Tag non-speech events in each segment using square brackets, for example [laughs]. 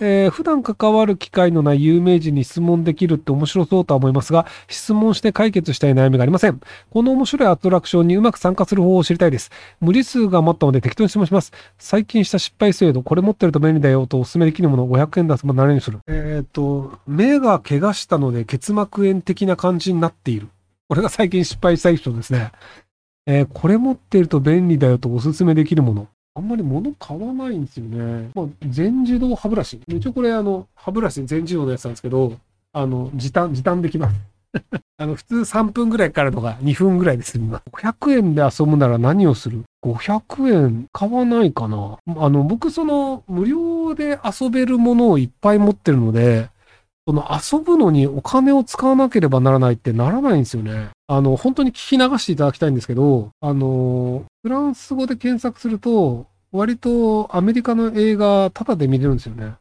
えー、普段関わる機会のない有名人に質問できるって面白そうとは思いますが、質問して解決したい悩みがありません。この面白いアトラクションにうまく参加する方法を知りたいです。無理数が余ったので適当に質問します。最近した失敗制度、これ持ってると便利だよとお勧めできるものを500円出すも何にするえっ、ー、と、目が怪我したので結膜炎的な感じになっている。これが最近失敗した人ですね。えー、これ持ってると便利だよとお勧めできるもの。あんまり物買わないんですよね。まあ、全自動歯ブラシ。一応これあの、歯ブラシ全自動のやつなんですけど、あの、時短、時短できます。[laughs] あの、普通3分ぐらいかかるのが2分ぐらいで済みます。500円で遊ぶなら何をする ?500 円買わないかなあの、僕その、無料で遊べるものをいっぱい持ってるので、その遊ぶのにお金を使わなければならないってならないんですよね。あの、本当に聞き流していただきたいんですけど、あの、フランス語で検索すると、割とアメリカの映画タダで見れるんですよね。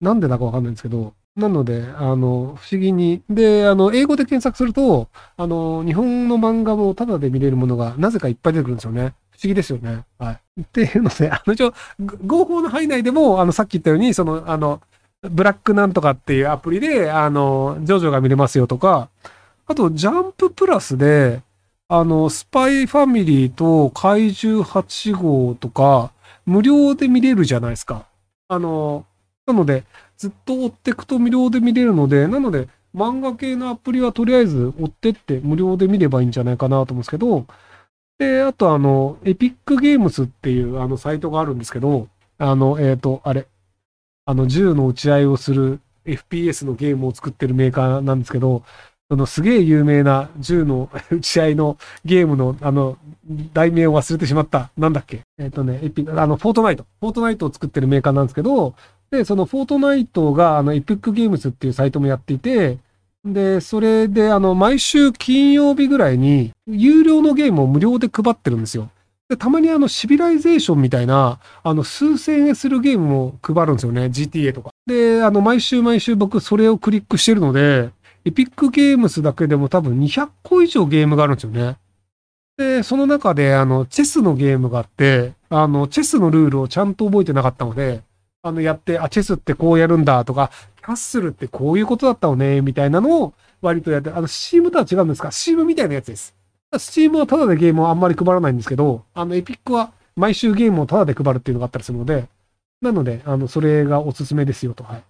なんでだかわかんないんですけど。なので、あの、不思議に。で、あの、英語で検索すると、あの、日本の漫画もタダで見れるものがなぜかいっぱい出てくるんですよね。不思議ですよね。はい。っていうので、あの、一応、合法の範囲内でも、あの、さっき言ったように、その、あの、ブラックなんとかっていうアプリで、あの、ジョジョが見れますよとか、あと、ジャンププラスで、あの、スパイファミリーと怪獣8号とか、無料で見れるじゃないですか。あの、なので、ずっと追っていくと無料で見れるので、なので、漫画系のアプリはとりあえず追ってって無料で見ればいいんじゃないかなと思うんですけど、で、あとあの、エピックゲームスっていうあのサイトがあるんですけど、あの、えっ、ー、と、あれ、あの、銃の撃ち合いをする FPS のゲームを作ってるメーカーなんですけど、そのすげえ有名な銃の [laughs] 打ち合いのゲームの、あの、題名を忘れてしまった。なんだっけ？えっ、ー、とね、エピ、あの、 Fortnite。Fortnite を作ってるメーカーなんですけど、で、その Fortnite が、あの、 Epic Games っていうサイトもやっていて、で、それで、あの、毎週金曜日ぐらいに、有料のゲームを無料で配ってるんですよ。で、たまにあの、 Civilization みたいな、あの、数千円するゲームも配るんですよね。GTA とか。で、あの、毎週毎週僕それをクリックしてるので、エピックゲームスだけでも多分200個以上ゲームがあるんですよね。で、その中で、あの、チェスのゲームがあって、あの、チェスのルールをちゃんと覚えてなかったので、あの、やって、あ、チェスってこうやるんだとか、キャッスルってこういうことだったのね、みたいなのを割とやって、あの、スチームとは違うんですかスチームみたいなやつです。スチームはタダでゲームをあんまり配らないんですけど、あの、エピックは毎週ゲームをタダで配るっていうのがあったりするので、なので、あの、それがおすすめですよと。はい。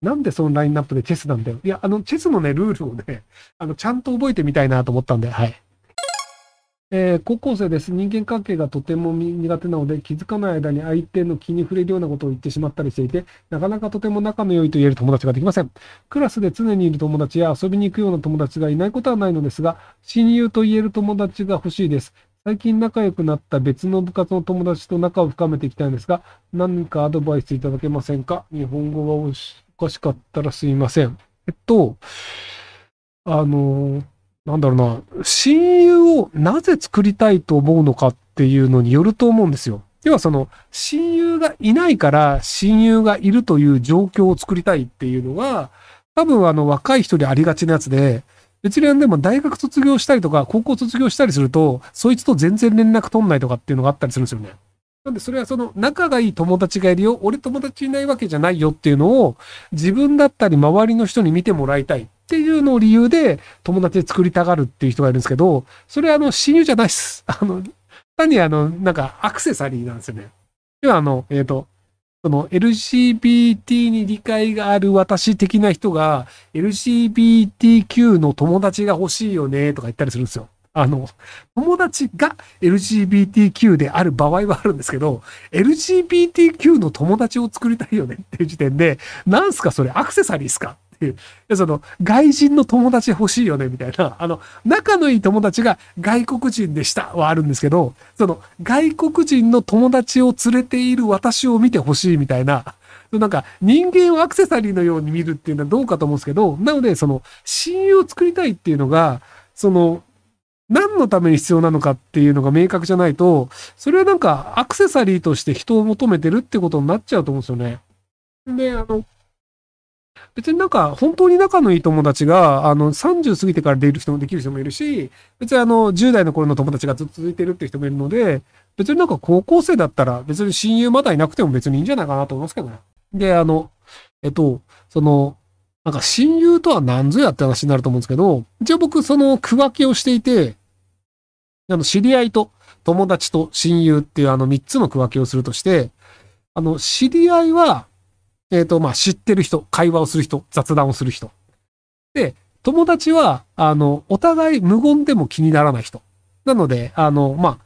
なんでそのラインナップでチェスなんだよ。いや、あの、チェスのね、ルールをね、あの、ちゃんと覚えてみたいなと思ったんで、はい。えー、高校生です。人間関係がとても苦手なので、気づかない間に相手の気に触れるようなことを言ってしまったりしていて、なかなかとても仲の良いと言える友達ができません。クラスで常にいる友達や遊びに行くような友達がいないことはないのですが、親友と言える友達が欲しいです。最近仲良くなった別の部活の友達と仲を深めていきたいんですが、何かアドバイスいただけませんか？日本語がおかしかったらすいません。えっと、あの、なんだろうな、親友をなぜ作りたいと思うのかっていうのによると思うんですよ。要はその、親友がいないから親友がいるという状況を作りたいっていうのが、多分あの若い人にありがちなやつで、別にでも大学卒業したりとか、高校卒業したりすると、そいつと全然連絡取んないとかっていうのがあったりするんですよね。なんでそれはその仲がいい友達がいるよ、俺友達いないわけじゃないよっていうのを自分だったり周りの人に見てもらいたいっていうのを理由で友達で作りたがるっていう人がいるんですけど、それはあの親友じゃないっす。[laughs] あの、単にあの、なんかアクセサリーなんですよね。要はあの、えっ、ー、と、その LGBT に理解がある私的な人が LGBTQ の友達が欲しいよねとか言ったりするんですよ。あの、友達が LGBTQ である場合はあるんですけど、LGBTQ の友達を作りたいよねっていう時点で、なんすかそれアクセサリーっすか？っていう。その、外人の友達欲しいよね？みたいな、あの、仲のいい友達が外国人でしたはあるんですけど、その、外国人の友達を連れている私を見てほしいみたいな、なんか人間をアクセサリーのように見るっていうのはどうかと思うんですけど、なのでその親友を作りたいっていうのが、その何のために必要なのかっていうのが明確じゃないと、それはなんかアクセサリーとして人を求めてるってことになっちゃうと思うんですよね。で、あの、別になんか本当に仲のいい友達が、あの、30過ぎてからできる人もできる人もいるし、別にあの、10代の頃の友達がずっと続いてるって人もいるので、別になんか高校生だったら別に親友まだいなくても別にいいんじゃないかなと思いますけどね。で、あの、えっと、その、なんか親友とは何ぞやって話になると思うんですけど、一応僕その区分けをしていて、あの、知り合いと友達と親友っていうあの3つの区分けをするとして、あの、知り合いは、えっ、ー、と、まあ、知ってる人、会話をする人、雑談をする人。で、友達は、あの、お互い無言でも気にならない人。なので、あの、ま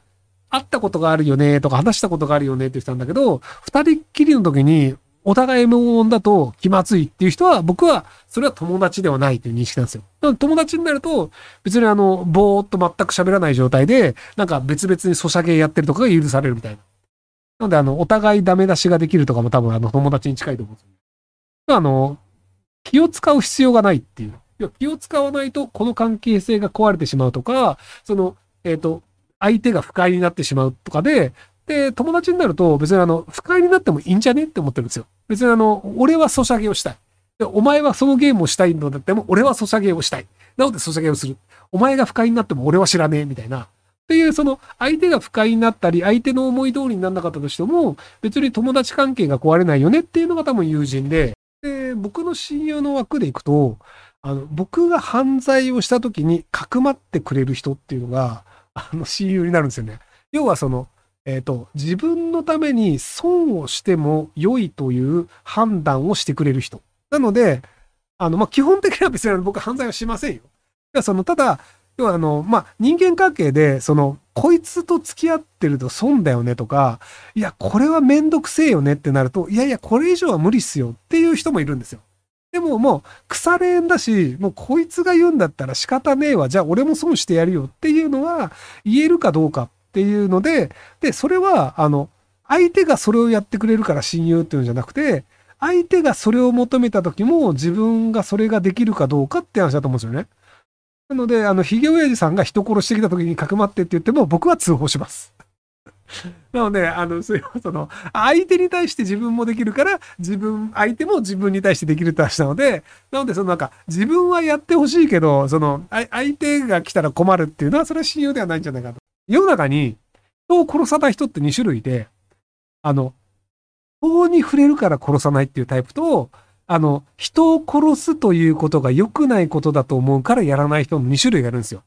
あ、会ったことがあるよねとか話したことがあるよねって言ってたんだけど、二人っきりの時にお互い無音だと気まずいっていう人は、僕はそれは友達ではないという認識なんですよ。友達になると、別にあの、ぼーっと全く喋らない状態で、なんか別々にソシャゲやってるとかが許されるみたいな。なので、あの、お互いダメ出しができるとかも多分あの、友達に近いと思うんですよ。あの、気を使う必要がないっていう。いや気を使わないとこの関係性が壊れてしまうとか、その、えっ、ー、と、相手が不快になってしまうとかで、で、友達になると別にあの、不快になってもいいんじゃねって思ってるんですよ。別にあの、俺はソシャゲをしたい。で、お前はそのゲームをしたいのだっても、俺はソシャゲをしたい。なのでソシャゲをする。お前が不快になっても俺は知らねえ、みたいな。っていう、その、相手が不快になったり、相手の思い通りにならなかったとしても、別に友達関係が壊れないよねっていうのが多分友人で、で、僕の親友の枠でいくと、あの、僕が犯罪をした時にかくまってくれる人っていうのが、あの、親友になるんですよね。要はその、えっ、ー、と、自分のために損をしても良いという判断をしてくれる人。なので、あの、まあ、基本的には別に僕は犯罪はしませんよ。いや、その、ただ、要はあの、まあ、人間関係で、その、こいつと付き合ってると損だよねとか、いや、これはめんどくせえよねってなると、いやいや、これ以上は無理っすよっていう人もいるんですよ。でももう、腐れんだし、もうこいつが言うんだったら仕方ねえわ。じゃあ俺も損してやるよっていうのは言えるかどうかっていうので、で、それは、あの、相手がそれをやってくれるから親友っていうんじゃなくて、相手がそれを求めた時も自分がそれができるかどうかって話だと思うんですよね。なので、あの、ヒゲ親父さんが人殺してきた時にかくまってって言っても僕は通報します。[laughs] なので、あの、その、相手に対して自分もできるから、自分、相手も自分に対してできるって話なので、なので、そのなんか、自分はやってほしいけど、その、相手が来たら困るっていうのは、それは親友ではないんじゃないかと。世の中に人を殺さない人って2種類で、あの、法に触れるから殺さないっていうタイプと、あの、人を殺すということが良くないことだと思うからやらない人の2種類がいるんですよ。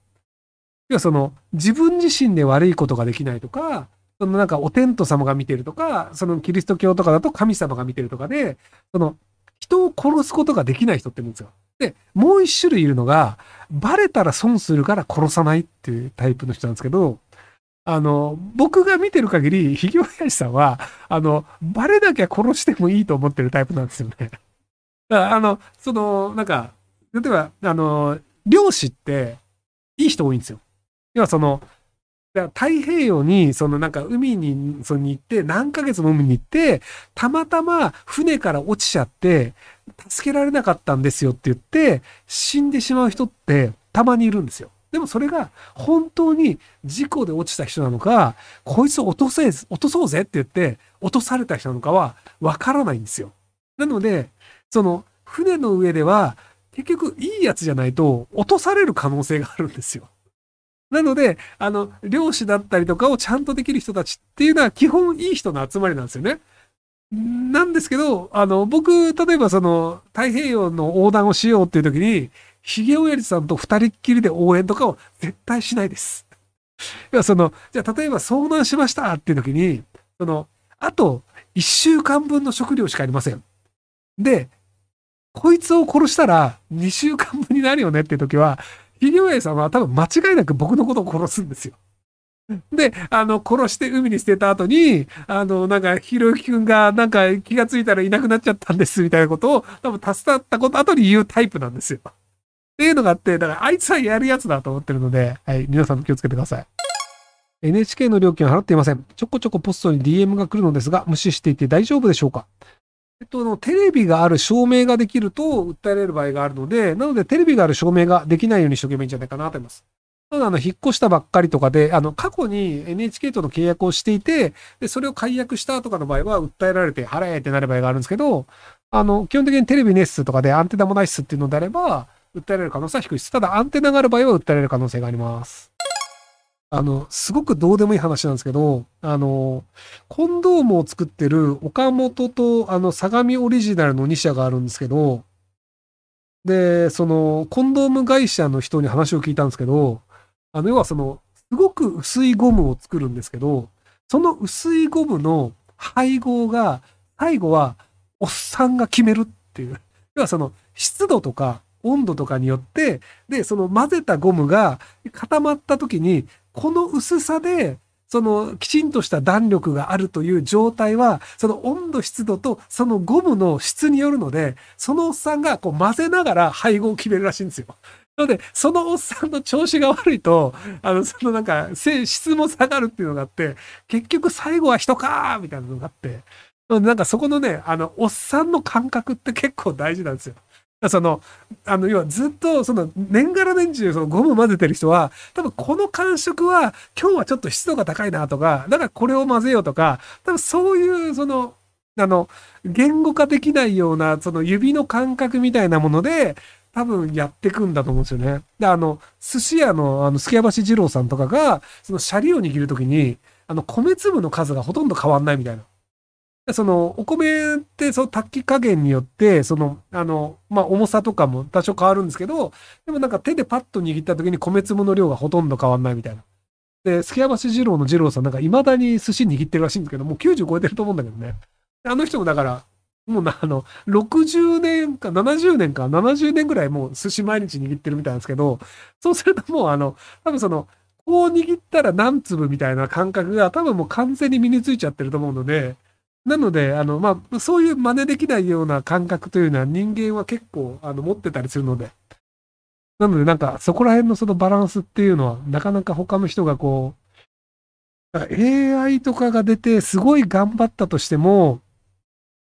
要はその、自分自身で悪いことができないとか、そのなんかお天道様が見てるとか、そのキリスト教とかだと神様が見てるとかで、その、人を殺すことができない人っているんですよ。で、もう一種類いるのが、バレたら損するから殺さないっていうタイプの人なんですけど、あの、僕が見てる限り、ひげおやじさんは、あの、バレなきゃ殺してもいいと思ってるタイプなんですよね。だからあの、その、なんか、例えば、あの、漁師って、いい人多いんですよ。要はその、太平洋に、そのなんか海に、そに行って、何ヶ月も海に行って、たまたま船から落ちちゃって、助けられなかったんですよって言って、死んでしまう人ってたまにいるんですよ。でもそれが本当に事故で落ちた人なのか、こいつを落とせ、落とそうぜって言って落とされた人なのかはわからないんですよ。なので、その船の上では結局いいやつじゃないと落とされる可能性があるんですよ。なので、あの、漁師だったりとかをちゃんとできる人たちっていうのは基本いい人の集まりなんですよね。なんですけど、あの、僕、例えばその、太平洋の横断をしようっていう時に、ひげおやじさんと二人っきりで応援とかを絶対しないです。いや、その、じゃあ例えば遭難しましたっていう時に、その、あと一週間分の食料しかありません。で、こいつを殺したら二週間分になるよねっていう時は、ひげおやじさんは多分間違いなく僕のことを殺すんですよ。で、あの、殺して海に捨てた後に、あの、なんか、ひろゆきくんが、なんか気がついたらいなくなっちゃったんです、みたいなことを、多分助かったこと後に言うタイプなんですよ。っていうのがあって、だからあいつはやるやつだと思ってるので、はい、皆さんも気をつけてください。NHK の料金は払っていません。ちょこちょこポストに DM が来るのですが、無視していて大丈夫でしょうかえっと、テレビがある証明ができると訴えられる場合があるので、なのでテレビがある証明ができないようにしとけばいいんじゃないかなと思います。ただ、あの、引っ越したばっかりとかで、あの、過去に NHK との契約をしていて、で、それを解約したとかの場合は、訴えられて払えってなる場合があるんですけど、あの、基本的にテレビネスとかでアンテナもないっすっていうのであれば、訴えられる可能性は低いです。ただ、アンテナがある場合は訴えられる可能性があります。あの、すごくどうでもいい話なんですけど、あの、コンドームを作ってる岡本と、あの、相模オリジナルの2社があるんですけど、で、その、コンドーム会社の人に話を聞いたんですけど、あの、要はその、すごく薄いゴムを作るんですけど、その薄いゴムの配合が、最後は、おっさんが決めるっていう。要はその、湿度とか温度とかによって、で、その混ぜたゴムが固まった時に、この薄さで、そのきちんとした弾力があるという状態は、その温度湿度とそのゴムの質によるので、そのおっさんがこう混ぜながら配合を決めるらしいんですよ。なので、そのおっさんの調子が悪いと、あの、そのなんか、質も下がるっていうのがあって、結局最後は人かーみたいなのがあって、なんかそこのね、あの、おっさんの感覚って結構大事なんですよ。その、あの、要はずっと、その、年がら年中、そのゴム混ぜてる人は、多分この感触は、今日はちょっと湿度が高いなとか、だからこれを混ぜようとか、多分そういう、その、あの、言語化できないような、その指の感覚みたいなもので、多分やってくんだと思うんですよね。で、あの、寿司屋の、あの、助橋二郎さんとかが、そのシャリを握るときに、あの、米粒の数がほとんど変わんないみたいな。その、お米って、その炊き加減によって、その、あの、まあ、重さとかも多少変わるんですけど、でもなんか手でパッと握った時に米粒の量がほとんど変わんないみたいな。で、助山市二郎の二郎さんなんか未だに寿司握ってるらしいんですけど、もう90超えてると思うんだけどね。あの人もだから、もうな、あの、60年か70年か70年ぐらいもう寿司毎日握ってるみたいなんですけど、そうするともうあの、多分その、こう握ったら何粒みたいな感覚が多分もう完全に身についちゃってると思うので、なので、あの、まあ、そういう真似できないような感覚というのは人間は結構、あの、持ってたりするので。なので、なんか、そこら辺のそのバランスっていうのは、なかなか他の人がこう、AI とかが出て、すごい頑張ったとしても、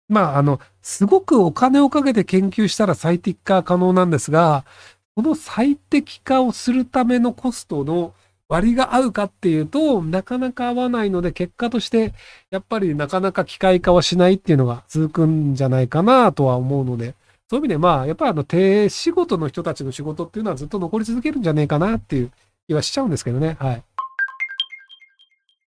まあ、あの、すごくお金をかけて研究したら最適化可能なんですが、この最適化をするためのコストの割が合うかっていうと、なかなか合わないので、結果として、やっぱりなかなか機械化はしないっていうのが続くんじゃないかなとは思うので、そういう意味で、まあ、やっぱりあの、手仕事の人たちの仕事っていうのはずっと残り続けるんじゃねえかなっていう気はしちゃうんですけどね。はい。